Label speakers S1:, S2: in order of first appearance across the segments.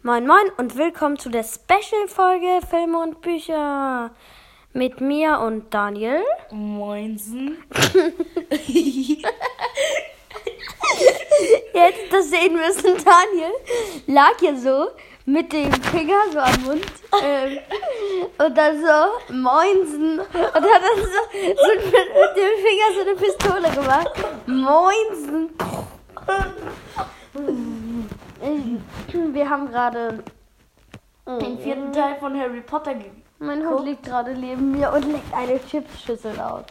S1: Moin Moin und willkommen zu der Special-Folge Filme und Bücher mit mir und Daniel.
S2: Moinsen.
S1: Hättet das sehen müssen, Daniel lag hier so mit dem Finger so am Mund ähm, und dann so Moinsen und hat dann so, so mit, mit dem Finger so eine Pistole gemacht. Moinsen. Wir haben gerade
S2: Den vierten Teil von Harry Potter ge
S1: Mein Hund liegt gerade neben mir und legt eine Chipsschüssel aus,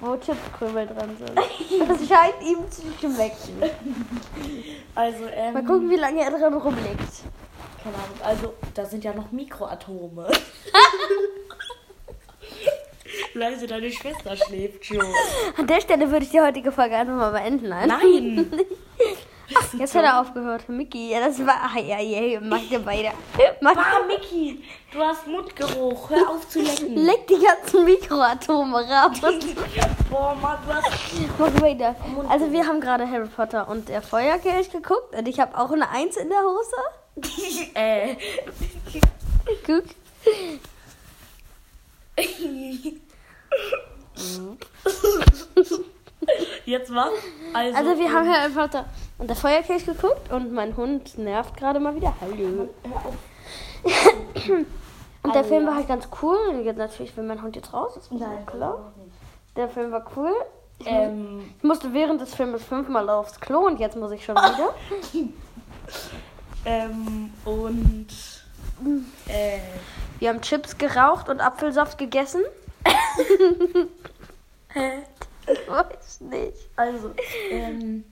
S1: wo Chipskrümel drin sind. Das scheint ihm zu schmecken.
S2: Also, ähm,
S1: Mal gucken, wie lange er drin rumliegt.
S2: keine Ahnung, also, da sind ja noch Mikroatome. Leise, deine Schwester schläft schon.
S1: An der Stelle würde ich die heutige Folge einfach mal beenden. Nein. Jetzt hat er aufgehört. Mickey, ja, das war. Ach, ja, ja, macht ihr beide. Macht
S2: Ah, Mickey, du hast Mundgeruch. Hör auf zu lecken.
S1: Leck die ganzen Mikroatome raus.
S2: Boah, Mann, hast...
S1: Mach weiter. Also, wir haben gerade Harry Potter und der Feuerkelch geguckt und ich habe auch eine Eins in der Hose.
S2: äh...
S1: Guck.
S2: Jetzt was? Also,
S1: Also, wir haben Harry Potter und der Feuerkelch geguckt und mein Hund nervt gerade mal wieder. Hallo. Und der. Film war halt ganz cool. Und jetzt natürlich will mein Hund jetzt raus. Ist wieder klar. Der Film war cool. Ich,
S2: Ähm,
S1: ich musste während des Filmes fünfmal aufs Klo und jetzt muss ich schon wieder.
S2: ähm, und... Äh...
S1: Wir haben Chips geraucht und Apfelsaft gegessen.
S2: Hä?
S1: Ich weiß nicht.
S2: Also, ähm,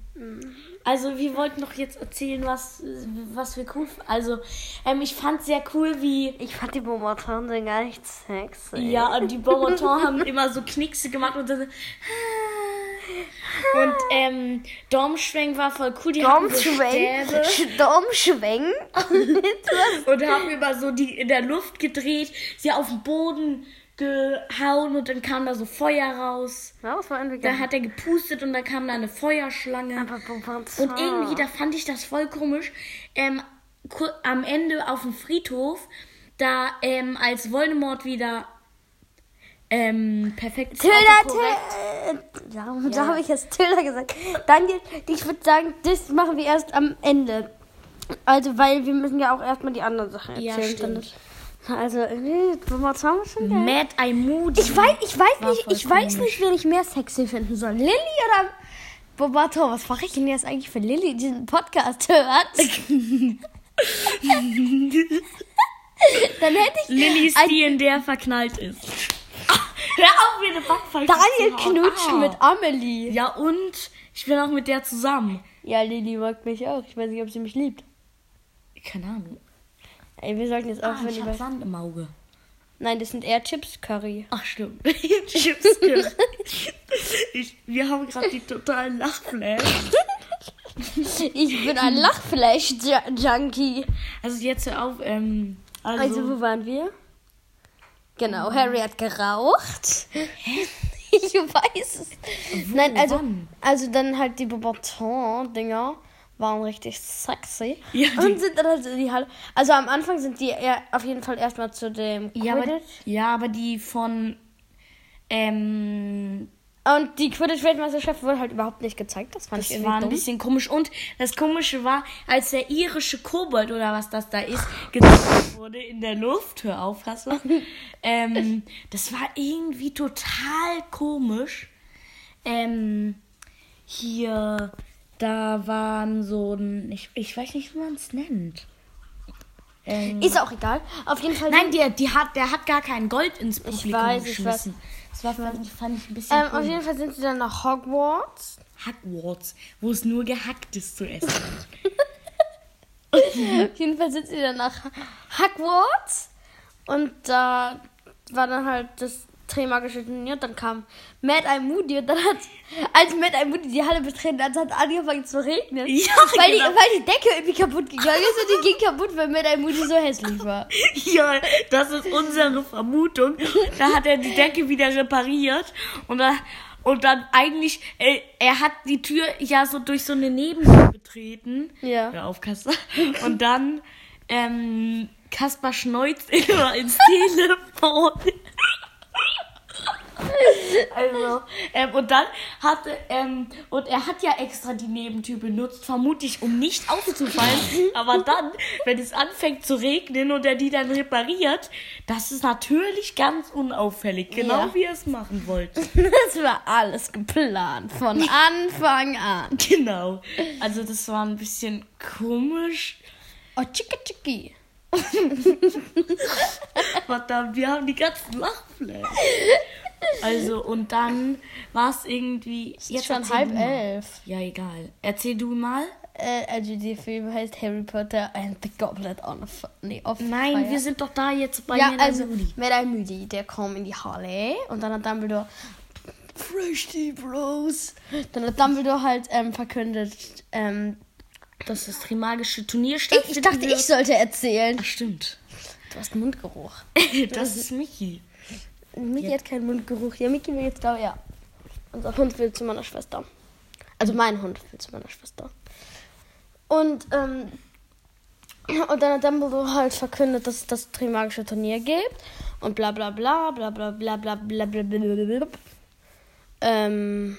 S2: also wir wollten doch jetzt erzählen, was, was wir cool Also, ähm, ich fand sehr cool, wie.
S1: Ich fand die Bomberton gar nicht sexy.
S2: Ja, und die Bonbonton haben immer so Knickse gemacht und dann so. Und ähm, Domschwenk war voll cool. Die hatten so
S1: Domschwenk. Domschwenk.
S2: und haben immer so die in der Luft gedreht, sie auf den Boden gehauen und dann kam da so Feuer raus.
S1: ja, war irgendwie
S2: Da hat er gepustet und dann kam da eine Feuerschlange.
S1: Aber.
S2: Und irgendwie, da fand ich das voll komisch. Ähm, am Ende auf dem Friedhof, da ähm, als Voldemort wieder ähm, perfekt
S1: Tilda, Tilda. Ja, da habe ich jetzt Tilda gesagt. Daniel, ich würde sagen, das machen wir erst am Ende. Also, weil wir müssen ja auch erstmal die anderen Sachen
S2: Ja,
S1: erzählen.
S2: stimmt.
S1: Also, irgendwie, Bomberton ist schon geil.
S2: Mad Eye Moody.
S1: Ich weiß, ich weiß
S2: War
S1: nicht, ich weiß nicht, wen ich mehr sexy finden soll. Lilly oder Bobato? Was mache ich denn jetzt eigentlich für Lilly, die diesen Podcast hört? Dann hätte ich
S2: Lillys,
S1: ein-
S2: die in der verknallt ist. Hör auf, mir eine Backpfeife
S1: Daniel knutschen
S2: Ah.
S1: mit Amelie.
S2: Ja, und ich bin auch mit der zusammen.
S1: Ja, Lilly mag mich auch. Ich weiß nicht, ob sie mich liebt.
S2: Keine Ahnung.
S1: Ey, wir sollten jetzt
S2: Ah,
S1: aufhören
S2: ich
S1: über...
S2: hab Sand im Auge.
S1: Nein, das sind eher Chips Curry.
S2: Ach, stimmt. Chips. ich, wir haben gerade die totalen Lachflash.
S1: Ich bin ein Lachfleisch-Junkie.
S2: Also jetzt hör auf, ähm, also,
S1: Also, wo waren wir? Genau, Harry hat geraucht. Ich weiß es. Nein, also,
S2: wann?
S1: also dann halt die Bobaton-Dinger waren richtig sexy.
S2: Ja,
S1: und sind dann halt in die Halle. Also am Anfang sind die eher auf jeden Fall erstmal zu dem
S2: ja, aber,
S1: Quidditch.
S2: ja, aber die von, ähm,
S1: Und die Quidditch-Weltmeisterschaft wurde halt überhaupt nicht gezeigt. Das fand
S2: das
S1: ich irgendwie
S2: war ein
S1: dumm.
S2: bisschen komisch. Und das Komische war, als der irische Kobold oder was das da ist, gezeigt wurde in der Luft, hör auf, Hasse, ähm, das war irgendwie total komisch. Ähm, hier, da waren so ein, ich, ich weiß nicht, wie man es nennt. Ähm,
S1: Ist auch egal. Auf jeden Fall.
S2: Nein, der, die hat, der hat gar kein Gold ins Publikum
S1: weiß, ich
S2: geschmissen. Das war, fand, fand ich ein bisschen
S1: ähm, auf
S2: komisch.
S1: jeden Fall sind sie dann nach Hogwarts.
S2: Hogwarts, wo es nur Gehacktes zu essen gibt.
S1: Auf jeden Fall sind sie dann nach Hogwarts. Und da war dann halt das Turnier. Und dann kam Mad Eye Moody. Und dann hat, als Mad Eye Moody die Halle betreten hat, hat angefangen zu regnen.
S2: Ja,
S1: weil,
S2: genau.
S1: die, weil die Decke irgendwie kaputt gegangen ist. Und die ging kaputt, weil Mad Eye Moody so hässlich war.
S2: ja, das ist unsere Vermutung. Da hat er die Decke wieder repariert und da, und dann eigentlich, äh, er hat die Tür ja so durch so eine Nebentür betreten.
S1: Ja.
S2: Hör auf, Kasse. Und dann ähm, Kaspar schneuzt immer ins Telefon. Also, ähm, und dann hatte, ähm, und er hat ja extra die Nebentür benutzt, vermutlich um nicht aufzufallen. aber dann, wenn es anfängt zu regnen und er die dann repariert, das ist natürlich ganz unauffällig, genau
S1: Ja.
S2: wie er es machen wollte.
S1: Das war alles geplant. Von Anfang an.
S2: Genau. Also, das war ein bisschen komisch.
S1: Oh, tschicki tschicki.
S2: Verdammt, wir haben die ganzen Lachfläche. Also, und dann war es irgendwie.
S1: Jetzt schon halb elf.
S2: Ja, egal. Erzähl du mal.
S1: Äh, also der Film heißt Harry Potter and the Goblet on Fire. Nee, auf
S2: Nein,
S1: Fire.
S2: wir sind doch da jetzt bei
S1: Ja,
S2: Männer
S1: also
S2: Moody.
S1: Madame Moody, der kommt in die Halle und dann hat Dumbledore Fresh Tea Bros. Dann hat Dumbledore halt ähm, verkündet, ähm,
S2: Dass das Trimagische Turnier
S1: ich,
S2: stattfindet.
S1: ich dachte, ich sollte erzählen.
S2: Ach, stimmt.
S1: Du hast Mundgeruch.
S2: Das ist Mickey.
S1: Miki hat keinen Mundgeruch. Ja, Miki will jetzt da, ja. Unser Hund will zu meiner Schwester. Also mein Hund will zu meiner Schwester. Und, ähm, und dann hat Dumbledore halt verkündet, dass es das Trimagische Turnier gibt. Und bla bla bla bla bla bla bla bla bla bla bla bla. Ähm,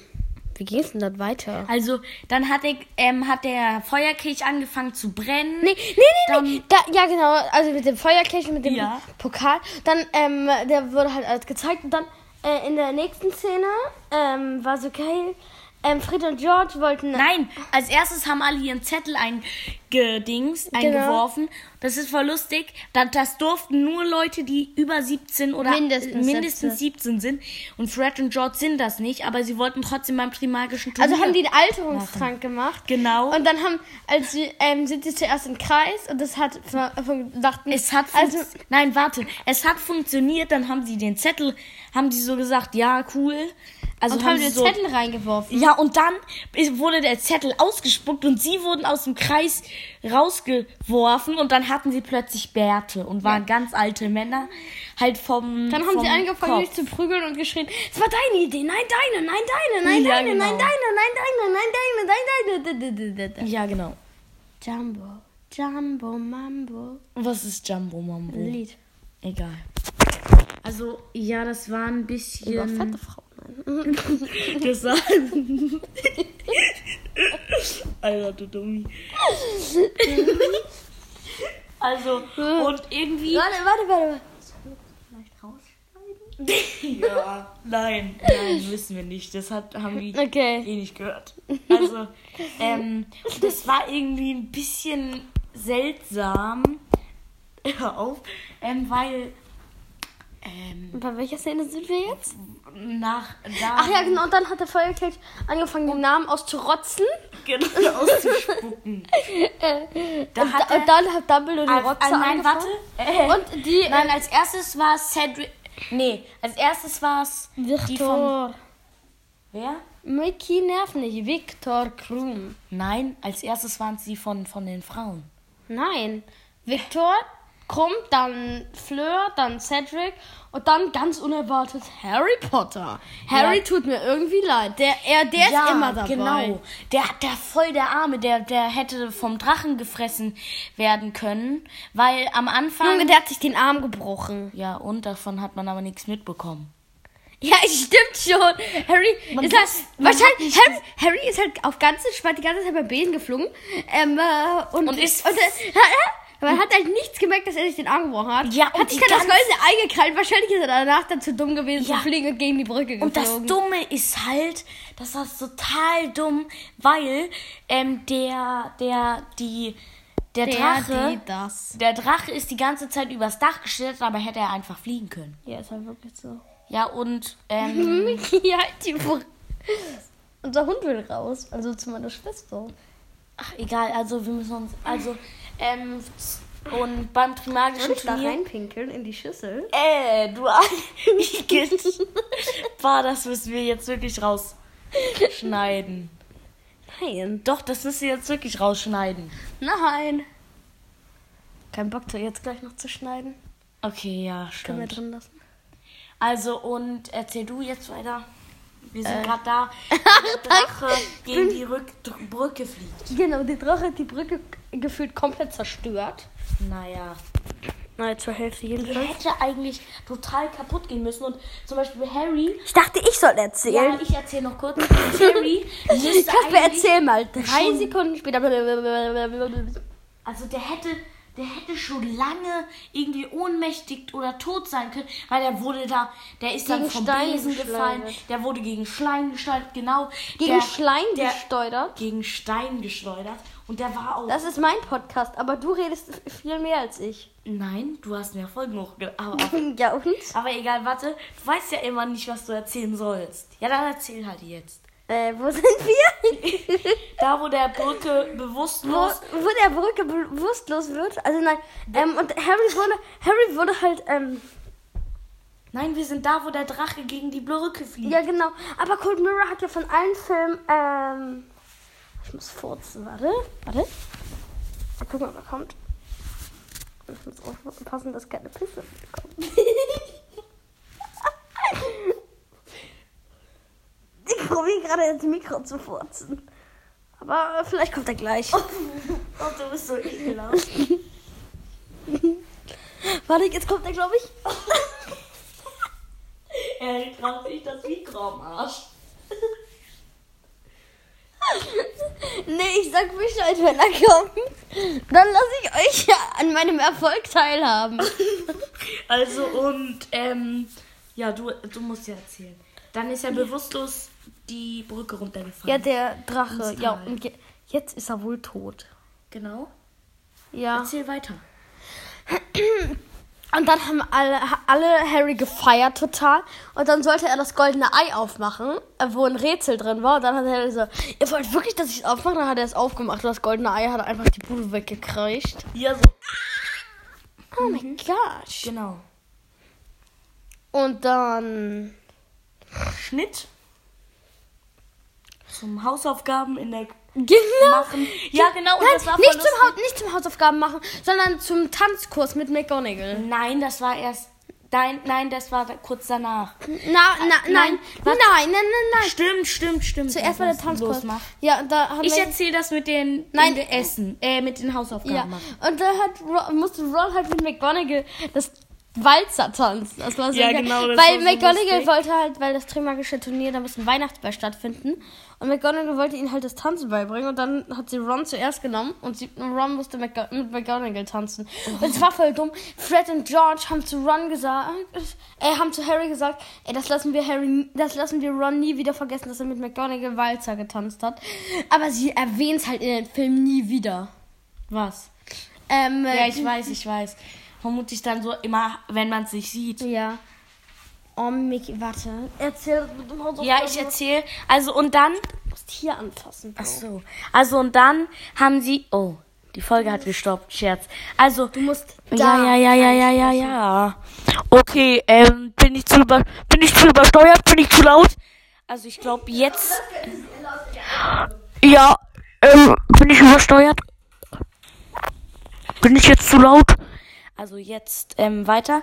S1: wie es denn dann weiter?
S2: Also, dann hat, er, ähm, hat der Feuerkelch angefangen zu brennen.
S1: Nee, nee, nee, nee. Da, ja, genau. Also mit dem Feuerkelch, mit dem
S2: Ja.
S1: Pokal. Dann, ähm, der wurde halt alles gezeigt. Und dann äh, in der nächsten Szene ähm, war so geil. Ähm, Fred und George wollten.
S2: Nein, als erstes haben alle ihren Zettel eingedings,
S1: Genau.
S2: eingeworfen. Das ist voll lustig. Das, das durften nur Leute, die über 17 oder
S1: Mindestens
S2: mindestens 17 sind. Und Fred und George sind das nicht, aber sie wollten trotzdem beim Trimagischen Turnier.
S1: Also haben die den Alterungstrank gemacht.
S2: Genau.
S1: Und dann haben, als sie, ähm, sind sie zuerst im Kreis und das hat dachten,
S2: Es hat
S1: also
S2: also nein, warte, es hat funktioniert, dann haben sie den Zettel, haben die so gesagt, ja, cool. Also
S1: und haben
S2: sie
S1: den
S2: so,
S1: Zettel reingeworfen.
S2: Ja, und dann wurde der Zettel ausgespuckt und sie wurden aus dem Kreis rausgeworfen und dann hatten sie plötzlich Bärte und waren ganz alte Männer, halt vom
S1: Dann haben
S2: vom
S1: sie angefangen,
S2: Kopf.
S1: mich zu prügeln und geschrien, es war deine Idee, nein, deine, nein, deine, nein,
S2: Ja,
S1: deine,
S2: genau.
S1: nein, deine, nein, deine, nein, deine, nein, deine, nein, deine.
S2: Ja, genau.
S1: Jumbo, Jumbo, Mambo.
S2: Was ist Jumbo Mambo?
S1: Lied.
S2: Egal. Also, ja, das war ein
S1: Über
S2: bisschen...
S1: fette Frauen.
S2: War... Alter, du Dummi. also, und irgendwie...
S1: Warte, warte, warte. Vielleicht rausschneiden?
S2: Ja, nein, nein, wissen wir nicht. Das hat, haben die
S1: Okay.
S2: eh nicht gehört. Also, ähm, das war irgendwie ein bisschen seltsam. Hör auf. Ähm, weil, ähm,
S1: Bei welcher Szene sind wir jetzt?
S2: nach da
S1: Ach ja, genau. Und dann hat der Feuerkelch angefangen, den Namen auszurotzen.
S2: genau auszuspucken. Da
S1: und,
S2: hat
S1: da,
S2: er,
S1: und dann hat Dumbledore die
S2: Ah,
S1: Rotze
S2: ah, nein,
S1: angefangen.
S2: warte.
S1: Und die...
S2: Nein, als erstes war es Cedric. Nee, als erstes war es die von.
S1: Victor.
S2: Wer?
S1: Mickey nervt nicht. Victor Krum.
S2: Nein, als erstes waren es die von, von den Frauen.
S1: Nein. Victor, Krumm, dann Fleur, dann Cedric und dann ganz unerwartet Harry Potter. Harry
S2: Ja.
S1: tut mir irgendwie leid. Der, er, der ist immer dabei.
S2: genau. Der hat der voll der Arme, der, der hätte vom Drachen gefressen werden können, weil am Anfang.
S1: Junge, der hat sich den Arm gebrochen.
S2: ja, und davon hat man aber nichts mitbekommen.
S1: Ja, stimmt schon. Harry
S2: Man
S1: ist halt, wahrscheinlich, Harry, Harry ist halt auf ganz entspannt die ganze Zeit beim Besen geflogen. Ähm, äh, und,
S2: Und ist-
S1: und, äh, hat- man hat halt nichts gemerkt, dass er sich den Arm gebrochen hat.
S2: Ja, und
S1: hat sich dann das goldene Ei gekrallt. Wahrscheinlich ist er danach dann zu dumm gewesen
S2: Ja.
S1: zu fliegen und gegen die Brücke geflogen.
S2: Und das Dumme ist halt, das total dumm, weil ähm, der, der, die, der,
S1: Der,
S2: Drache, der Drache ist die ganze Zeit übers Dach geschlittert, aber hätte er einfach fliegen können.
S1: Ja, ist halt wirklich so.
S2: Ja, und ähm,
S1: halt die Brücke. Unser Hund will raus, also zu meiner Schwester.
S2: ach, egal, also wir müssen uns, also, ähm, und beim Trimagischen
S1: Soll ich da
S2: Turnier...
S1: reinpinkeln in die Schüssel?
S2: Äh, du. Boah, das müssen wir jetzt wirklich rausschneiden.
S1: Nein.
S2: Doch, das müssen wir jetzt wirklich rausschneiden.
S1: Nein. Kein Bock, da jetzt gleich noch zu schneiden.
S2: Okay, ja,
S1: Können wir
S2: stimmt.
S1: drin lassen.
S2: Also, und erzähl du jetzt weiter. Wir sind
S1: Äh.
S2: gerade da, der Drache gegen die Rück Brücke fliegt.
S1: Genau, die Drache hat die Brücke gefühlt komplett zerstört.
S2: Naja.
S1: Nein, zur Hälfte
S2: Die
S1: jedenfalls.
S2: hätte eigentlich total kaputt gehen müssen. Und zum Beispiel Harry.
S1: Ich dachte, ich soll
S2: Ja,
S1: erzählen.
S2: ich erzähle noch kurz. Harry müsste
S1: Kasper, erzähl mal. Drei Sekunden später.
S2: Also der hätte, der hätte schon lange irgendwie ohnmächtig oder tot sein können, weil der wurde da, der ist dann
S1: Gegen
S2: vom
S1: Steine
S2: Besen gefallen, der wurde gegen Schleim geschleudert, genau.
S1: Gegen
S2: der,
S1: Schleim
S2: der,
S1: gesteuert.
S2: Gegen Stein geschleudert und der war auch.
S1: Das ist mein Podcast, aber du redest viel mehr als ich.
S2: Nein, du hast mir Folgen hochgeladen. Aber,
S1: Ja, und?
S2: aber egal, warte, du weißt ja immer nicht, was du erzählen sollst. Ja, dann erzähl halt jetzt.
S1: Äh, wo sind wir?
S2: Da, wo der Brücke
S1: wo,
S2: bewusstlos.
S1: wo der Brücke bewusstlos wird. Also nein, ähm, und Harry wurde, Harry wurde halt, ähm,
S2: Nein, wir sind da, wo der Drache gegen die Brücke fliegt.
S1: ja genau. Aber Cold Mirror hat ja von allen Filmen, ähm, ich muss furzen, warte, warte. Mal gucken, ob er kommt. Ich muss aufpassen, dass keine Pisse kommt. ich probiere gerade ins Mikro zu furzen. Aber vielleicht kommt er gleich.
S2: Oh, du bist so ekelhaft.
S1: Warte, jetzt kommt er, glaube ich.
S2: Er hält gerade sich das Mikro am Arsch.
S1: Nee, ich sag Bescheid, wenn er kommt. Dann lasse ich euch ja an meinem Erfolg teilhaben.
S2: Also und, ähm, ja, du, du musst ja erzählen. Dann ist er bewusstlos die Brücke
S1: Ja,
S2: runtergefallen.
S1: der Drache. Ja, und je, jetzt ist er wohl tot.
S2: genau.
S1: Ja.
S2: Erzähl weiter.
S1: Und dann haben alle, alle Harry gefeiert total. Und dann sollte er das goldene Ei aufmachen, äh, wo ein Rätsel drin war. Und dann hat Harry so, ihr wollt wirklich, dass ich es aufmache? Dann hat er es aufgemacht. Und das goldene Ei hat einfach die Bude weggekriegt.
S2: Ja, so.
S1: Oh mein Gosh.
S2: Genau.
S1: Und dann...
S2: Schnitt. Zum Hausaufgaben in der
S1: Genau.
S2: machen. Ja, genau. Und
S1: Nein, nicht, zum nicht zum Hausaufgaben machen, sondern zum Tanzkurs mit McGonagall.
S2: Nein, das war erst. Nein, nein, das war kurz danach.
S1: Na, na, nein, nein, nein, nein, nein, nein.
S2: Stimmt, stimmt, stimmt.
S1: Zuerst war der Tanzkurs. Ja, da haben
S2: Ich erzähle das mit den
S1: Nein.
S2: den Essen, äh, mit den Hausaufgaben
S1: Ja,
S2: machen.
S1: und da hat Ron, musste Ron halt mit McGonagall das Walzer tanzen. Das war so
S2: Ja,
S1: geil.
S2: genau, das
S1: Weil
S2: so
S1: McGonagall
S2: lustig.
S1: wollte halt, weil das Trimagische Turnier, da muss ein Weihnachtsball stattfinden. Und McGonagall wollte ihn halt das Tanzen beibringen. Und dann hat sie Ron zuerst genommen und sie, Ron musste McGo mit McGonagall tanzen. Und es war voll dumm. Fred und George haben zu Ron gesagt, äh, haben zu Harry gesagt, ey, das lassen wir Harry, das lassen wir Ron nie wieder vergessen, dass er mit McGonagall Walzer getanzt hat. Aber sie erwähnt es halt in den Film nie wieder.
S2: Was?
S1: Ähm,
S2: Ja, ich weiß, ich weiß. Vermutlich dann so immer, wenn man es nicht sieht.
S1: Ja. Oh, Mickey, warte. Erzähl Hausaufgaben.
S2: Ja, ich erzähle. Also und dann.
S1: Du musst hier anfassen. Bro.
S2: Ach so. Also und dann haben sie. Oh, die Folge hat gestoppt. Scherz. Also.
S1: Du musst
S2: Ja, ja, ja, ja, ja, ja, ja. Okay, ähm, bin ich zu über, bin ich zu übersteuert, bin ich zu laut? Also ich glaube jetzt. Ja, ähm, bin ich übersteuert? Bin ich jetzt zu laut? Also jetzt ähm, weiter.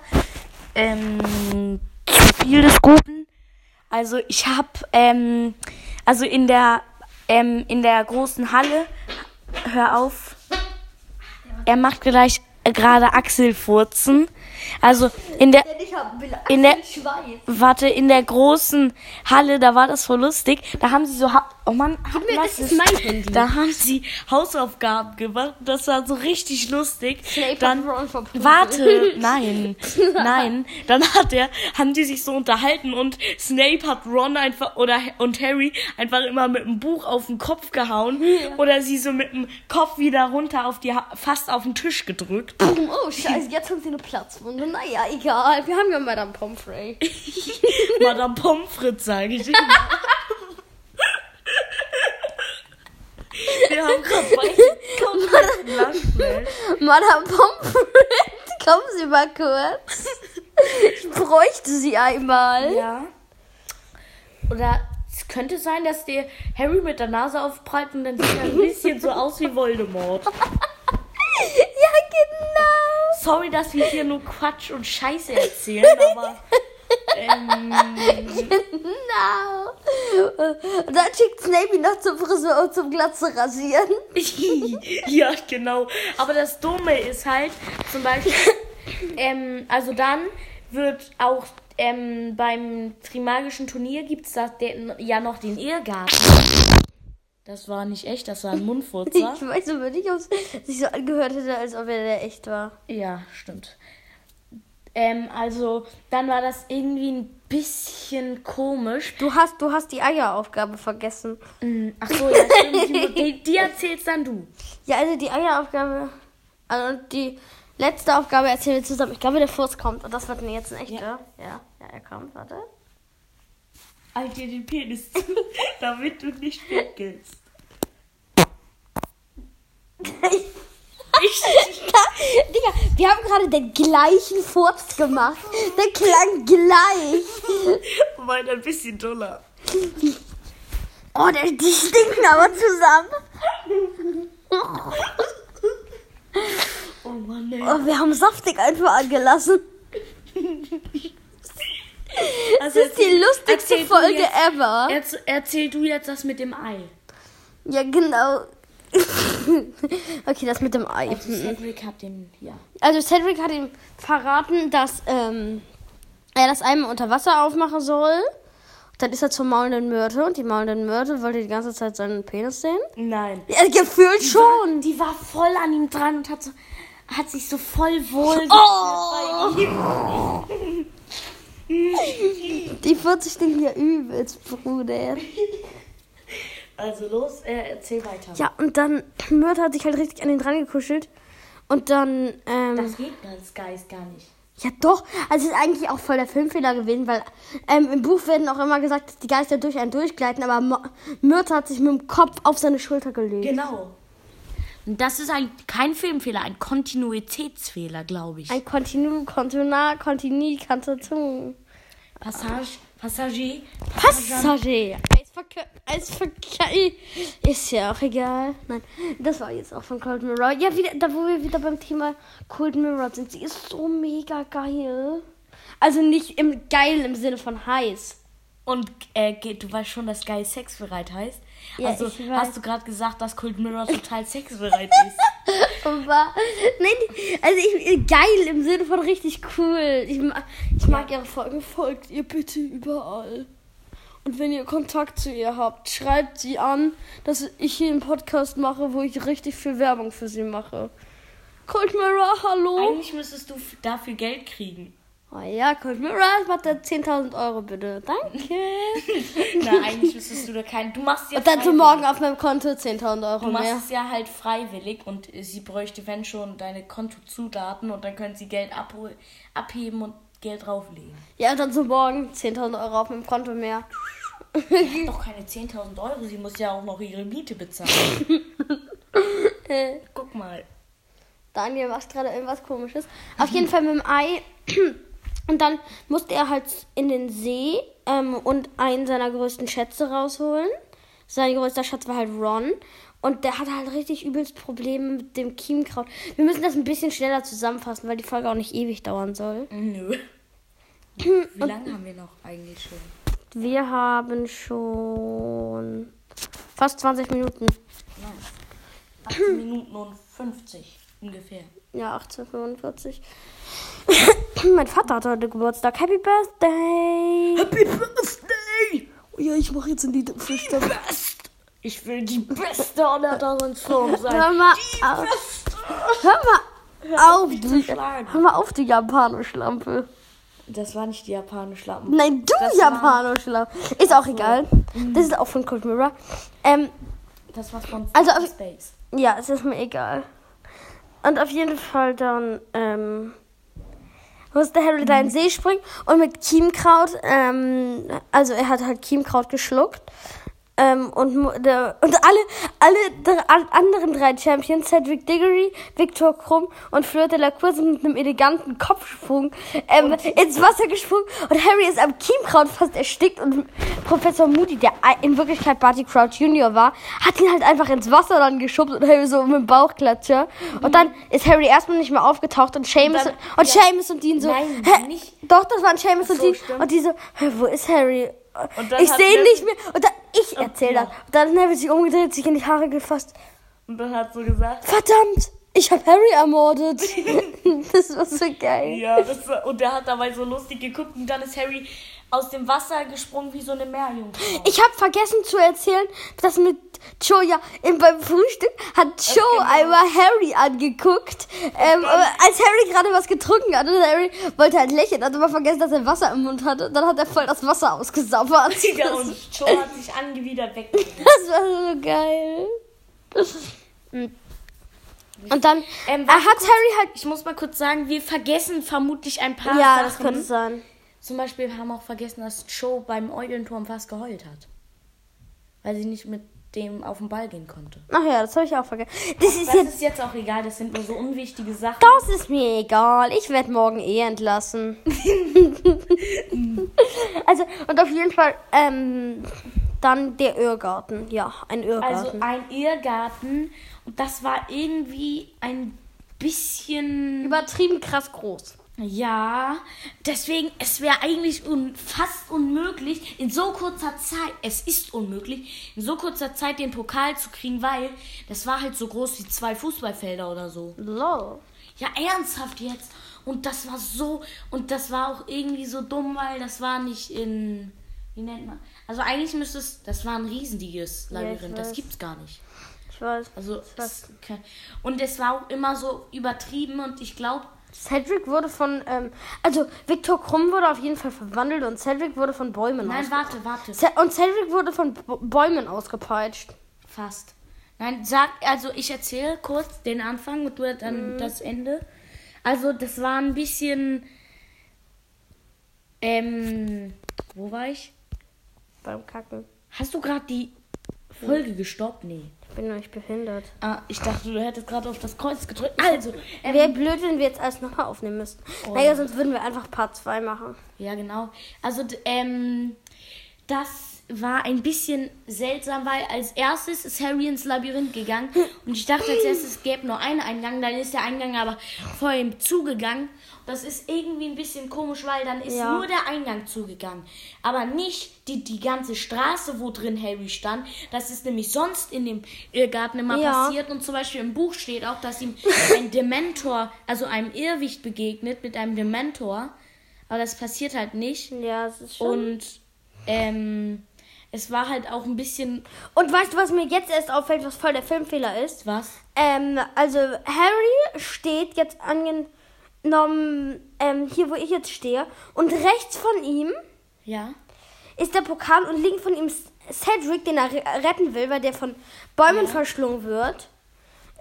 S2: Ähm, zu viel des Guten. Also ich habe ähm, also in der ähm, in der großen Halle. Hör auf. Er macht gleich gerade Achselfurzen. Also in der in der warte in der großen Halle, da war das voll lustig. Da haben sie so oh Mann,
S1: mir, das ist mein Handy.
S2: Da haben sie Hausaufgaben gemacht. Das war so richtig lustig.
S1: Snape
S2: Dann. Warte, nein, nein. Dann hat er, haben die sich so unterhalten und Snape hat Ron einfach oder und Harry einfach immer mit dem Buch auf den Kopf gehauen oder sie so mit dem Kopf wieder runter auf die fast auf den Tisch gedrückt.
S1: Oh, scheiße, jetzt haben sie eine Platzwunde. Naja, egal. Wir haben ja Madame Pomfrey.
S2: Madame Pomfrit, sage ich immer. Wir haben gerade beide.
S1: Madame Pomfrey, kommen Sie mal kurz. Ich bräuchte sie einmal.
S2: Ja. Oder es könnte sein, dass der Harry mit der Nase aufprallt und dann sieht er ein bisschen so aus wie Voldemort.
S1: Ja, genau.
S2: Sorry, dass wir hier nur Quatsch und Scheiße erzählen, aber ähm,
S1: Genau. Und dann schickt Snape ihn noch zum Friseur und zum Glatze rasieren.
S2: ja, genau. Aber das Dumme ist halt, zum Beispiel, ähm, also dann wird auch ähm, beim Trimagischen Turnier gibt es ja noch den Irrgarten. Das war nicht echt, das war ein Mundfurzer.
S1: Ich weiß aber nicht, ob es sich so angehört hätte, als ob er der echt war.
S2: Ja, stimmt. Ähm, also, dann war das irgendwie ein bisschen komisch.
S1: Du hast, du hast die Eieraufgabe vergessen.
S2: Mm, Ach so, ja, stimmt. Die, die erzählst dann du.
S1: Ja, also die Eieraufgabe. Also die letzte Aufgabe erzählen wir zusammen. Ich glaube, der Furz kommt. Und das wird mir jetzt ein echter. Ja. ja, ja, er kommt. Warte.
S2: Halt dir den Penis zu, damit du nicht.
S1: Ich, Digga, wir haben gerade den gleichen Furz gemacht. Der klang gleich.
S2: Meiner ein bisschen doller.
S1: Oh, der, die stinken aber zusammen.
S2: Oh Mann, ey.
S1: Oh, wir haben saftig einfach angelassen.
S2: Also
S1: Das ist die lustigste
S2: erzähl
S1: Folge
S2: jetzt-
S1: ever.
S2: Erz, erzähl du jetzt das mit dem Ei.
S1: Ja, genau. okay, das mit dem Ei.
S2: Also Cedric hat den, ja.
S1: Also Cedric hat ihm verraten, dass ähm, er das einmal unter Wasser aufmachen soll. Dann ist er zur maulenden Myrte und die maulende Myrte wollte die ganze Zeit seinen Penis sehen.
S2: Nein.
S1: Ja, gefühlt schon.
S2: Die war voll an ihm dran und hat, so, hat sich so voll wohl
S1: Oh!
S2: bei ihm.
S1: Die 40 Dinge ja übelst, Bruder.
S2: Also los, äh, erzähl weiter.
S1: Ja, und dann Myrte hat sich halt richtig an ihn dran gekuschelt. Und dann, ähm,
S2: Das geht ganz Geist gar nicht.
S1: ja doch, also es ist eigentlich auch voll der Filmfehler gewesen, weil ähm, im Buch werden auch immer gesagt, dass die Geister durch einen durchgleiten, aber Myrte hat sich mit dem Kopf auf seine Schulter gelegt.
S2: Genau. Das ist ein, kein Filmfehler, ein Kontinuitätsfehler, glaube ich.
S1: Ein Kontinu, Kontinuar, Kontinu, Kantation.
S2: Passage, Passagier.
S1: Passagier. Eisverkehr. Ist ja auch egal. Nein, das war jetzt auch von Cold Mirror. Ja, wieder, da wo wir wieder beim Thema Cold Mirror sind. Sie ist so mega geil. Also nicht im geil im Sinne von heiß.
S2: Und äh, geht- du weißt schon, dass geil sexbereit heißt.
S1: Ja,
S2: also hast du gerade gesagt, dass Cold Mirror total sexbereit ist.
S1: Aber, nein, also ich, geil im Sinne von richtig cool. Ich, ich mag ihre Folgen. Folgt ihr bitte überall. Und wenn ihr Kontakt zu ihr habt, schreibt sie an, dass ich hier einen Podcast mache, wo ich richtig viel Werbung für sie mache. Cold Mirror, hallo?
S2: Eigentlich müsstest du dafür Geld kriegen.
S1: Oh ja, Cold Mirror, macht da 10.000 Euro bitte. Danke.
S2: Na, eigentlich müsstest du da keinen. Du machst ja
S1: Und dann
S2: freiwillig.
S1: morgen auf meinem Konto 10.000 Euro
S2: Du machst
S1: mehr.
S2: es ja halt freiwillig und sie bräuchte, wenn schon, deine Kontozudaten und dann können sie Geld abheben und Geld drauflegen.
S1: Ja, und dann so morgen 10.000 Euro auf meinem Konto mehr.
S2: Die hat doch keine 10.000 Euro, sie muss ja auch noch ihre Miete bezahlen. Guck mal.
S1: Daniel macht gerade irgendwas komisches. Auf jeden Fall mit dem Ei. Und dann musste er halt in den See ähm, und einen seiner größten Schätze rausholen. Sein größter Schatz war halt Ron. Und der hatte halt richtig übelst Probleme mit dem Chiemkraut. Wir müssen das ein bisschen schneller zusammenfassen, weil die Folge auch nicht ewig dauern soll.
S2: Nö. Wie lange haben wir noch eigentlich schon?
S1: Wir haben schon fast 20 Minuten.
S2: Nein. 18 Minuten und 50 ungefähr.
S1: Ja, 1845. mein Vater hat heute Geburtstag. Happy Birthday!
S2: Happy Birthday!
S1: Oh ja, ich mache jetzt ein Lied für Stimme.
S2: Best! Ich will die beste Online-Song
S1: Hör
S2: sein.
S1: mal auf. Hör mal auf, du,
S2: zu schlagen.
S1: hör mal auf, du Japanoschlampe.
S2: Das war nicht die japanische Lappen.
S1: Nein, du
S2: Das war-
S1: Japanoschlampe. Ist auch egal. Das ist auch von Cold Mirror. Ähm,
S2: Das war von
S1: Also, auf-
S2: Space.
S1: ja, es ist mir egal. Und auf jeden Fall dann, ähm, musste Harry da in See springen und mit Chiemkraut, ähm, also er hat halt Chiemkraut geschluckt. Ähm, und, der, und alle, alle anderen drei Champions, Cedric Diggory, Victor Krumm und Fleur de la Cour, sind mit einem eleganten Kopfsprung ähm, ins Wasser gesprungen. Und Harry ist am Chiemkraut fast erstickt. Und Professor Moody, der in Wirklichkeit Barty Crouch Jr. war, hat ihn halt einfach ins Wasser dann geschubst und Harry so mit dem Bauchklatscher. Und dann ist Harry erstmal nicht mehr aufgetaucht und Seamus
S2: dann-
S1: und, Seamus und Dean so,
S2: Nein,
S1: hä?
S2: nicht-
S1: Doch, das waren Seamus und
S2: so,
S1: Dean.
S2: stimmt.
S1: Und die so, hä, wo ist Harry?
S2: Und
S1: ich sehe ihn nicht mehr. Und dann, ich erzähle
S2: ja.
S1: das. Und dann hat Neville sich umgedreht, sich in die Haare gefasst.
S2: Und dann hat so gesagt,
S1: Verdammt, ich habe Harry ermordet. das war so geil.
S2: ja, das war, und der hat dabei so lustig geguckt und dann ist Harry aus dem Wasser gesprungen wie so eine Meerjungfrau.
S1: Ich habe vergessen zu erzählen, dass mit Joe ja im, beim Frühstück hat Joe
S2: genau.
S1: einmal Harry angeguckt, ähm, als Harry gerade was getrunken hat und Harry wollte halt lächeln, hat aber vergessen, dass er Wasser im Mund hatte. Dann hat er voll das Wasser ausgesabbert.
S2: Ja, und Joe hat sich angewidert weggegangen.
S1: Das war so geil. Und dann
S2: Ähm,
S1: er
S2: warte
S1: hat
S2: kurz.
S1: Harry halt.
S2: Ich muss mal kurz sagen, wir vergessen vermutlich ein paar
S1: Ja,
S2: Sachen.
S1: das könnte sein.
S2: Zum Beispiel haben wir auch vergessen, dass Joe beim Eulenturm fast geheult hat. Weil sie nicht mit dem auf den Ball gehen konnte.
S1: Ach ja, das habe ich auch vergessen. Das ist
S2: Das
S1: jetzt.
S2: ist jetzt auch egal, das sind nur so unwichtige Sachen.
S1: Das ist mir egal. Ich werde morgen eh entlassen. also, und auf jeden Fall, ähm, dann der Irrgarten. Ja, ein
S2: Also
S1: Irrgarten.
S2: ein Irrgarten und das war irgendwie ein bisschen
S1: Übertrieben krass groß.
S2: Ja, deswegen es wäre eigentlich un, fast unmöglich in so kurzer Zeit, es ist unmöglich in so kurzer Zeit den Pokal zu kriegen, weil das war halt so groß wie zwei Fußballfelder oder so.
S1: Lol.
S2: Ja, ernsthaft jetzt. Und das war so, und das war auch irgendwie so dumm, weil das war nicht in, wie nennt man? Also eigentlich müsste es, das war ein riesendiges
S1: Ja, ich
S2: Labyrinth, das
S1: weiß.
S2: gibt's gar nicht.
S1: Ich weiß.
S2: Also, es, und es war auch immer so übertrieben und ich glaube,
S1: Cedric wurde von, ähm, also Viktor Krumm wurde auf jeden Fall verwandelt und Cedric wurde von Bäumen
S2: nein, warte, warte,
S1: Ce- Und Cedric wurde von B Bäumen ausgepeitscht.
S2: fast. Nein, sag, also ich erzähle kurz den Anfang und du dann
S1: Mhm.
S2: das Ende. Also, das war ein bisschen, ähm, wo war ich?
S1: Beim Kacken.
S2: Hast du gerade die Folge gestoppt? Nee.
S1: Ich bin nicht behindert.
S2: Ah, ich dachte, du hättest gerade auf das Kreuz gedrückt. Also, ähm,
S1: Wäre blöd, wenn wir jetzt alles nochmal aufnehmen müssten.
S2: Oh.
S1: Naja, sonst würden wir einfach Part 2 machen.
S2: ja, genau. Also, ähm, das war ein bisschen seltsam, weil als erstes ist Harry ins Labyrinth gegangen und ich dachte als erstes, es gäbe nur einen Eingang, dann ist der Eingang aber vor ihm zugegangen. Das ist irgendwie ein bisschen komisch, weil dann ist
S1: Ja.
S2: nur der Eingang zugegangen, aber nicht die, die ganze Straße, wo drin Harry stand. Das ist nämlich sonst in dem Irrgarten immer
S1: Ja.
S2: passiert und zum Beispiel im Buch steht auch, dass ihm ein Dementor, also einem Irrwicht begegnet mit einem Dementor, aber das passiert halt nicht.
S1: Ja, es ist schon.
S2: Und ähm, es war halt auch ein bisschen
S1: Und weißt du, was mir jetzt erst auffällt, was voll der Filmfehler ist?
S2: was.
S1: Ähm, also Harry steht jetzt angenommen ähm, hier, wo ich jetzt stehe. Und rechts von ihm
S2: Ja.
S1: ist der Pokal und links von ihm Cedric, den er re- retten will, weil der von Bäumen
S2: Ja.
S1: verschlungen wird.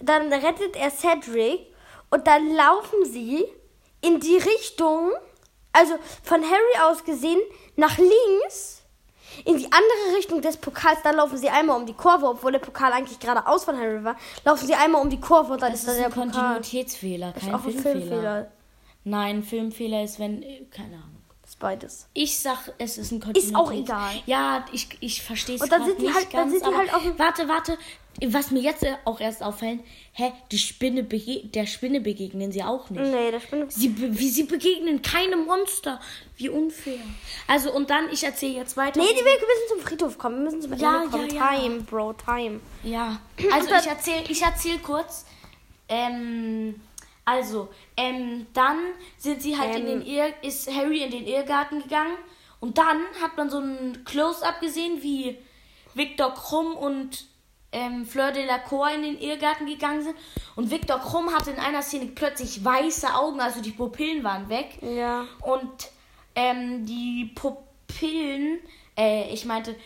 S1: Dann rettet er Cedric und dann laufen sie in die Richtung, also von Harry aus gesehen, nach links in die andere Richtung des Pokals. Dann laufen sie einmal um die Kurve, obwohl der Pokal eigentlich geradeaus von Harry war. Laufen sie einmal um die Kurve und dann
S2: Das
S1: ist da
S2: ist
S1: der
S2: ein
S1: Pokal.
S2: Kontinuitätsfehler,
S1: Das
S2: kein
S1: ist auch ein
S2: Filmfehler.
S1: Filmfehler.
S2: Nein, Filmfehler ist, wenn. äh, Keine Ahnung.
S1: Das ist beides.
S2: Ich sag, es ist ein
S1: Ist auch egal.
S2: Ja, ich, ich verstehe es
S1: Und dann sind die
S2: nicht
S1: halt- dann
S2: ganz.
S1: sind die halt auf
S2: warte, warte. Was mir jetzt äh, auch erst auffällt, hä, die Spinne der Spinne begegnen sie auch nicht.
S1: Nee, das bin
S2: Sie, be wie sie begegnen keinem Monster. Wie unfair. Also, und dann, ich erzähle jetzt weiter.
S1: Nee, die, wir müssen zum Friedhof kommen. Wir müssen zum
S2: Ja,
S1: Ende kommen.
S2: ja, ja.
S1: Time, Bro, time.
S2: Ja, also ich erzähle ich erzähl kurz. Ähm, also, ähm, dann sind sie halt in
S1: Ähm.
S2: den Irr ist Harry in den Irrgarten gegangen und dann hat man so ein Close-up gesehen, wie Victor Krumm und ähm, Fleur de la Cour in den Irrgarten gegangen sind und Victor Krumm hatte in einer Szene plötzlich weiße Augen, also die Pupillen waren weg.
S1: Ja.
S2: Und ähm, die Pupillen, äh, ich meinte,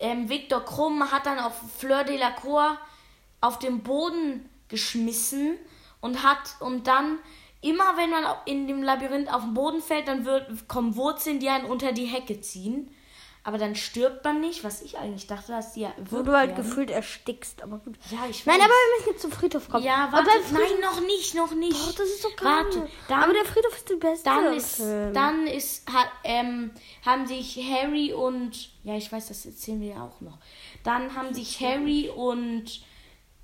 S2: ähm, Victor Krumm hat dann auf Fleur de la Cour auf den Boden geschmissen und hat und dann immer wenn man in dem Labyrinth auf den Boden fällt, dann wird, kommen Wurzeln, die einen unter die Hecke ziehen. Aber dann stirbt man nicht, was ich eigentlich dachte, dass die ja
S1: Wo du halt
S2: werden.
S1: gefühlt erstickst, aber gut.
S2: Ja, ich
S1: Nein,
S2: weiß.
S1: aber wir müssen jetzt zum Friedhof kommen.
S2: Ja, warte,
S1: Friedhof-
S2: nein, noch nicht, noch nicht.
S1: Boah, das ist so geil.
S2: Warte, dann,
S1: aber der Friedhof ist der beste
S2: dann ist, dann ist, ha, ähm, haben sich Harry und, ja, ich weiß, das erzählen wir ja auch noch. Dann haben sich Harry und,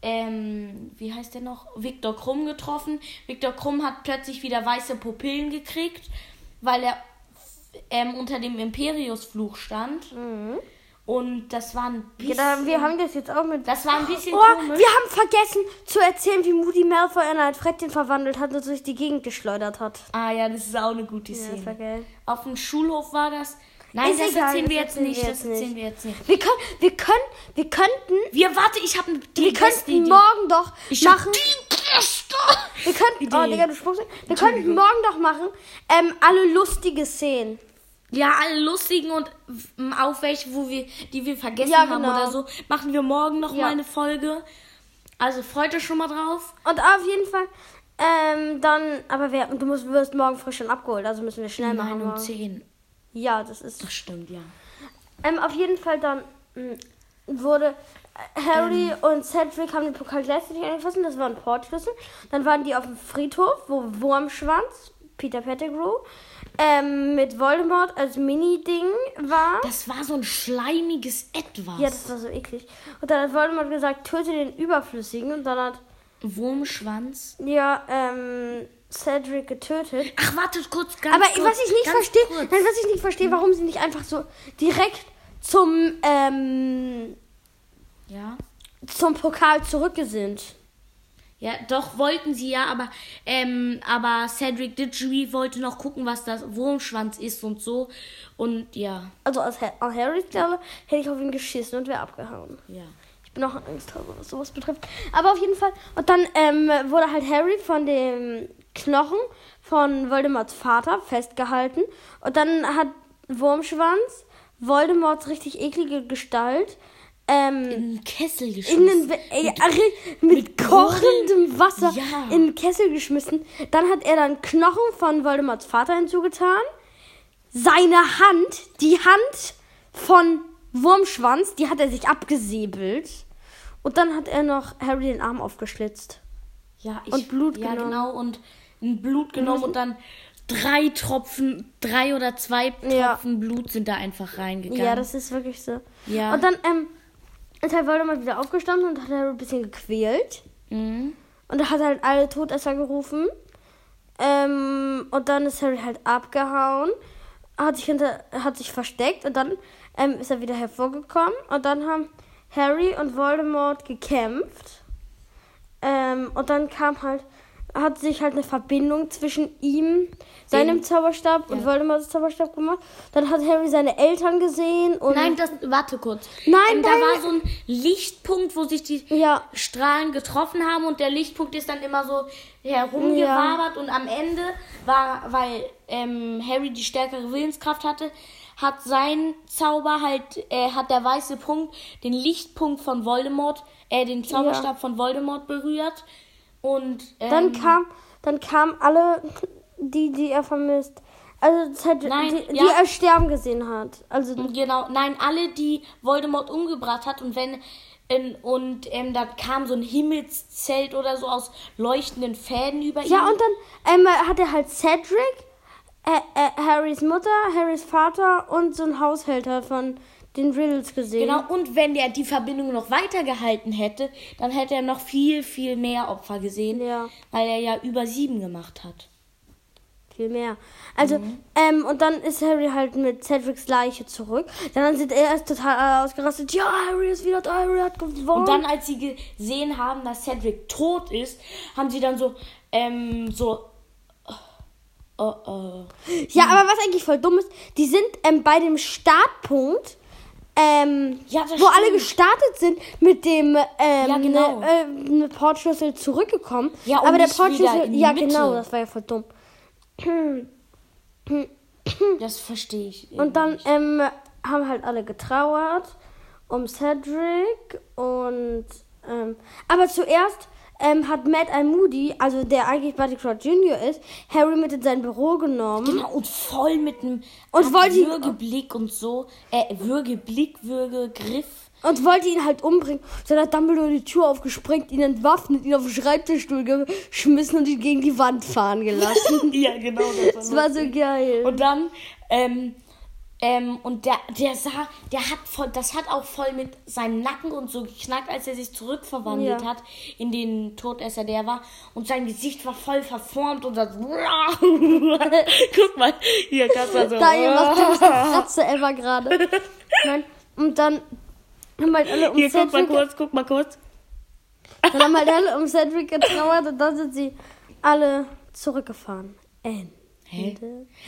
S2: ähm, wie heißt der noch? Viktor Krumm getroffen. Viktor Krumm hat plötzlich wieder weiße Pupillen gekriegt, weil er ähm, unter dem Imperius-Fluch stand. Und das war ein bisschen.
S1: Genau, wir haben das jetzt auch mit.
S2: das war ein bisschen
S1: Oh,
S2: komisch.
S1: wir haben vergessen zu erzählen, wie Moody Malfoy in ein Frettchen verwandelt hat und durch die Gegend geschleudert hat.
S2: Ah ja, das ist auch eine gute
S1: Ja,
S2: Szene.
S1: das war geil.
S2: Auf dem Schulhof war das. Nein,
S1: Ist
S2: das
S1: egal,
S2: erzählen wir
S1: das
S2: jetzt
S1: erzählen
S2: nicht.
S1: wir
S2: Das erzählen wir jetzt nicht.
S1: Wir können, wir können, wir könnten,
S2: Wir, warte, ich habe die
S1: wir könnten morgen doch
S2: Ich
S1: machen.
S2: die beste
S1: Wir könnten, oh
S2: Idee.
S1: Digga, du spuckst. Wir könnten morgen doch machen, ähm, alle lustige Szenen.
S2: Ja, alle lustigen und mm, auch welche, wo wir, die wir vergessen
S1: Ja,
S2: haben
S1: genau.
S2: oder so, machen wir morgen noch
S1: Ja.
S2: mal eine Folge. Also freut euch schon mal drauf.
S1: Und auf jeden Fall, ähm, dann, aber wir, du musst, wirst morgen frisch schon abgeholt, also müssen wir schnell machen.
S2: Nein, um
S1: morgen.
S2: 10.
S1: Ja, das ist.
S2: Das stimmt, ja.
S1: Ähm, auf jeden Fall dann mh, wurde äh, Harry
S2: Ähm.
S1: und Cedric haben den Pokal gleichzeitig angefasst. Das waren Portschlüssel. Dann waren die auf dem Friedhof, wo Wurmschwanz, Peter Pettigrew, ähm, mit Voldemort als Mini-Ding war.
S2: Das war so ein schleimiges Etwas.
S1: ja, das war so eklig. Und dann hat Voldemort gesagt, töte den Überflüssigen. Und dann hat,
S2: Wurmschwanz.
S1: ja, ähm, Cedric getötet.
S2: Ach, wartet kurz, ganz
S1: Aber
S2: kurz,
S1: was ich nicht verstehe, was ich nicht verstehe, warum sie nicht einfach so direkt zum, ähm,
S2: Ja.
S1: zum Pokal zurückgesinnt.
S2: Ja, doch wollten sie ja, aber ähm, aber Cedric Diggory wollte noch gucken, was das Wurmschwanz ist und so. Und ja,
S1: Also aus Ha- an Harrys Stelle hätte ich auf ihn geschissen und wäre abgehauen.
S2: ja.
S1: Ich bin auch Angsthaber, was sowas betrifft. Aber auf jeden Fall. Und dann ähm, wurde halt Harry von dem Knochen von Voldemorts Vater festgehalten. Und dann hat Wurmschwanz Voldemorts richtig eklige Gestalt ähm,
S2: In den Kessel
S1: in
S2: geschmissen.
S1: den, äh, mit, mit kochendem Wasser
S2: Ja.
S1: in den Kessel geschmissen. Dann hat er dann Knochen von Voldemorts Vater hinzugetan. Seine Hand, die Hand von Wurmschwanz, die hat er sich abgesäbelt. Und dann hat er noch Harry den Arm aufgeschlitzt.
S2: ja, ich,
S1: und Blut
S2: ja,
S1: genommen.
S2: genau. Und ein Blut genommen und dann drei Tropfen, drei oder zwei
S1: Ja.
S2: Tropfen Blut sind da einfach reingegangen.
S1: Ja, das ist wirklich so.
S2: Ja.
S1: Und dann ähm, ist halt Voldemort wieder aufgestanden und hat Harry ein bisschen gequält.
S2: Mhm.
S1: Und er hat halt alle Todesser gerufen. Ähm, und dann ist Harry halt abgehauen, hat sich, hinter, hat sich versteckt und dann ähm, ist er wieder hervorgekommen. Und dann haben Harry und Voldemort gekämpft. Ähm, und dann kam halt, hat sich halt eine Verbindung zwischen ihm, seinem Zauberstab und
S2: Ja.
S1: Voldemorts Zauberstab gemacht. Dann hat Harry seine Eltern gesehen und.
S2: Nein, das, warte kurz.
S1: Nein,
S2: ähm, da
S1: nein.
S2: war so ein Lichtpunkt, wo sich die
S1: Ja.
S2: Strahlen getroffen haben und der Lichtpunkt ist dann immer so herumgewabert und am Ende war, weil ähm, Harry die stärkere Willenskraft hatte, hat sein Zauber halt, äh, hat der weiße Punkt den Lichtpunkt von Voldemort, äh, den Zauberstab von Voldemort berührt und ähm,
S1: Dann kam, dann kamen alle, die, die er vermisst. Also hat,
S2: Nein,
S1: die, die
S2: ja.
S1: er sterben gesehen hat. Also
S2: Genau, nein, alle, die Voldemort umgebracht hat und wenn ähm, und ähm, da kam so ein Himmelszelt oder so aus leuchtenden Fäden über ihn.
S1: ja und dann ähm, hat er halt Cedric, äh, äh, Harrys Mutter, Harrys Vater und so ein Haushälter von den Riddles gesehen.
S2: Genau, und wenn der die Verbindung noch weitergehalten hätte, dann hätte er noch viel, viel mehr Opfer gesehen,
S1: Ja.
S2: weil er ja über sieben gemacht hat.
S1: Viel mehr. Also,
S2: Mhm.
S1: ähm, und dann ist Harry halt mit Cedrics Leiche zurück. Dann sind er erst total ausgerastet. Ja, Harry ist wieder da, Harry hat gewonnen.
S2: Und dann, als sie gesehen haben, dass Cedric tot ist, haben sie dann so, ähm, so, oh, oh.
S1: Ja, aber was eigentlich voll dumm ist, die sind ähm, bei dem Startpunkt, ähm,
S2: Ja,
S1: wo alle
S2: stimmt.
S1: gestartet sind, mit dem ähm,
S2: Ja, genau.
S1: ne, äh, ne Portschlüssel zurückgekommen.
S2: Ja,
S1: aber der Portschlüssel, ja
S2: Mitte.
S1: genau, das war ja voll dumm.
S2: Das verstehe ich.
S1: Und dann ähm, haben halt alle getrauert um Cedric und ähm, aber zuerst ähm, hat Matt I. Moody, also der eigentlich Barty Crouch Jr. ist, Harry mit in sein Büro genommen.
S2: Genau, und voll mit einem
S1: Und wollte
S2: Würgeblick und so. Äh, Würgeblick, Würgegriff.
S1: Und wollte ihn halt umbringen. Dann hat Dumbledore die Tür aufgesprengt, ihn entwaffnet, ihn auf den Schreibtischstuhl geschmissen und ihn gegen die Wand fahren gelassen.
S2: ja, genau.
S1: das war so geil.
S2: Und dann, ähm, Ähm, und der, der sah, der hat voll, das hat auch voll mit seinem Nacken und so geknackt, als er sich zurückverwandelt
S1: Ja.
S2: hat in den Todesser, der war. Und sein Gesicht war voll verformt und das. Guck mal, hier kannst du so.
S1: Daniel macht die beste Kratze ever gerade. Nein. Und dann haben halt alle um
S2: Hier, guck mal
S1: Cedric,
S2: kurz, guck mal kurz.
S1: dann haben halt alle um Cedric getrauert und dann sind sie alle zurückgefahren. Ende.
S2: Hä?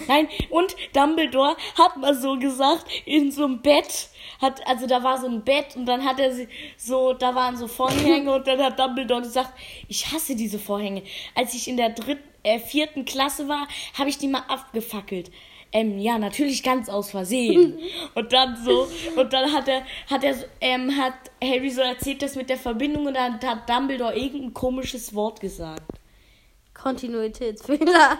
S2: Nein, und Dumbledore hat mal so gesagt, in so einem Bett, hat, also da war so ein Bett und dann hat er sie so, da waren so Vorhänge und dann hat Dumbledore gesagt, ich hasse diese Vorhänge. Als ich in der dritten, äh, vierten Klasse war, habe ich die mal abgefackelt. Ähm, ja, natürlich ganz aus Versehen. Und dann so, und dann hat er, hat er, ähm, hat Harry so erzählt, das mit der Verbindung und dann hat Dumbledore irgendein komisches Wort gesagt.
S1: Kontinuitätsfehler.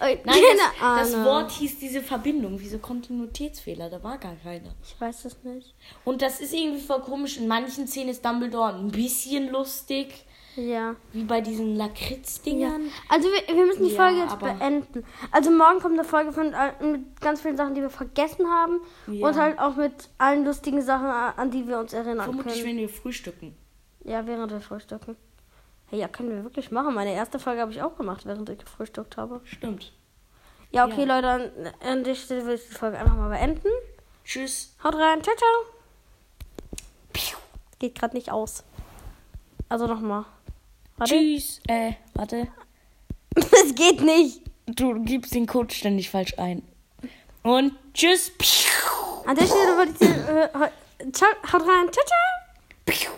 S1: Äh,
S2: Nein, das, das. Wort hieß diese Verbindung. Wieso Kontinuitätsfehler? Da war gar keiner.
S1: Ich weiß es nicht.
S2: Und das ist irgendwie voll komisch. In manchen Szenen ist Dumbledore ein bisschen lustig.
S1: Ja.
S2: Wie bei diesen
S1: ja.
S2: Lakritz-Dingern.
S1: Also wir, wir müssen die
S2: Ja,
S1: Folge jetzt beenden. Also morgen kommt eine Folge von, äh, mit ganz vielen Sachen, die wir vergessen haben.
S2: Ja.
S1: Und halt auch mit allen lustigen Sachen, äh, an die wir uns erinnern
S2: Vermutlich,
S1: können.
S2: wenn wir frühstücken.
S1: Ja, während wir frühstücken. Hey, ja, können wir wirklich machen. Meine erste Folge habe ich auch gemacht, während ich gefrühstückt habe.
S2: Stimmt.
S1: Ja, okay,
S2: Ja.
S1: Leute, an, an der Stelle will ich die Folge einfach mal beenden.
S2: Tschüss.
S1: Haut rein, ciao, ciao. Piu. Geht gerade nicht aus. Also nochmal.
S2: Tschüss. Äh, warte.
S1: Es geht nicht.
S2: Du gibst den Code ständig falsch ein. Und tschüss.
S1: An der Stelle wollte ich dir, äh, ciao, haut rein, ciao, ciao.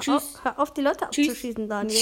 S2: Tschüss.
S1: Hör auf, hör auf die Leute
S2: Tschüss.
S1: abzuschießen, Daniel.